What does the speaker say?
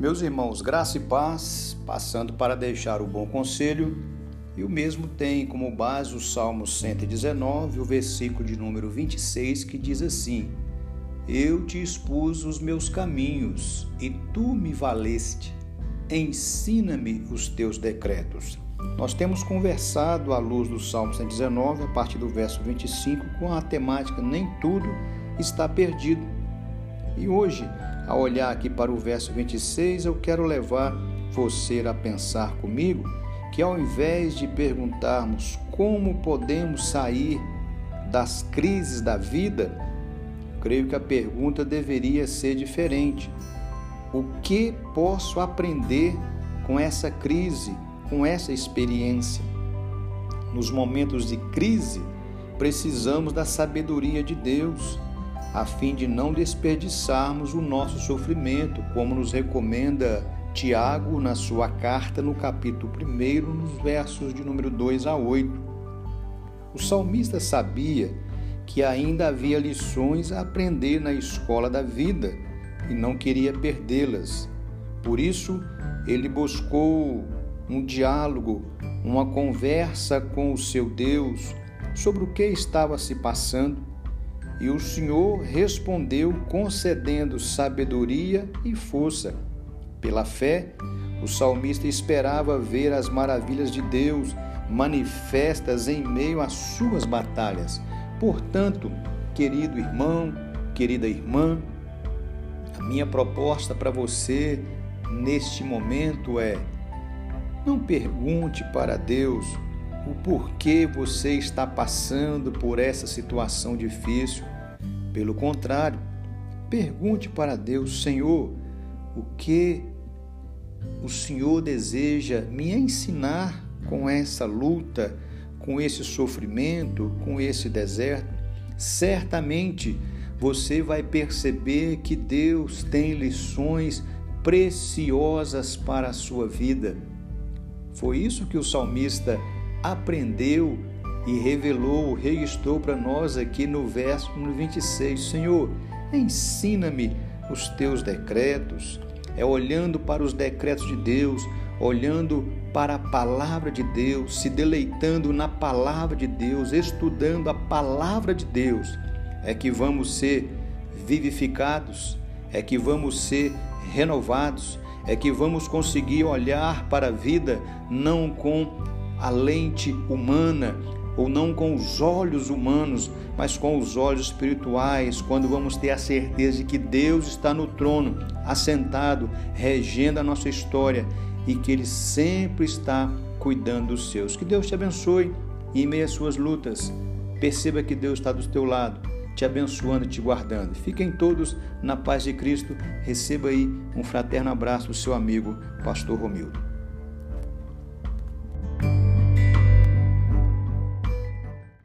Meus irmãos, graça e paz, passando para deixar o bom conselho, e o mesmo tem como base o Salmo 119, o versículo de número 26, que diz assim: Eu te expus os meus caminhos e tu me valeste. Ensina-me os teus decretos. Nós temos conversado à luz do Salmo 119, a partir do verso 25, com a temática Nem tudo está perdido. E hoje, ao olhar aqui para o verso 26, eu quero levar você a pensar comigo que ao invés de perguntarmos como podemos sair das crises da vida, creio que a pergunta deveria ser diferente. O que posso aprender com essa crise, com essa experiência? Nos momentos de crise, precisamos da sabedoria de Deus a fim de não desperdiçarmos o nosso sofrimento, como nos recomenda Tiago na sua carta, no capítulo 1, nos versos de número 2 a 8. O salmista sabia que ainda havia lições a aprender na escola da vida e não queria perdê-las. Por isso, ele buscou um diálogo, uma conversa com o seu Deus sobre o que estava se passando e o Senhor respondeu, concedendo sabedoria e força. Pela fé, o salmista esperava ver as maravilhas de Deus manifestas em meio às suas batalhas. Portanto, querido irmão, querida irmã, a minha proposta para você neste momento é: não pergunte para Deus o porquê você está passando por essa situação difícil. Pelo contrário, pergunte para Deus, Senhor, o que o Senhor deseja me ensinar com essa luta, com esse sofrimento, com esse deserto? Certamente você vai perceber que Deus tem lições preciosas para a sua vida. Foi isso que o salmista aprendeu e revelou, registrou para nós aqui no verso 26. Senhor, ensina-me os teus decretos. É olhando para os decretos de Deus, olhando para a palavra de Deus, se deleitando na palavra de Deus, estudando a palavra de Deus, é que vamos ser vivificados, é que vamos ser renovados, é que vamos conseguir olhar para a vida não com a lente humana, ou não com os olhos humanos, mas com os olhos espirituais, quando vamos ter a certeza de que Deus está no trono, assentado, regendo a nossa história e que Ele sempre está cuidando dos seus. Que Deus te abençoe e em meio às suas lutas, perceba que Deus está do teu lado, te abençoando e te guardando. Fiquem todos na paz de Cristo. Receba aí um fraterno abraço do seu amigo, Pastor Romildo.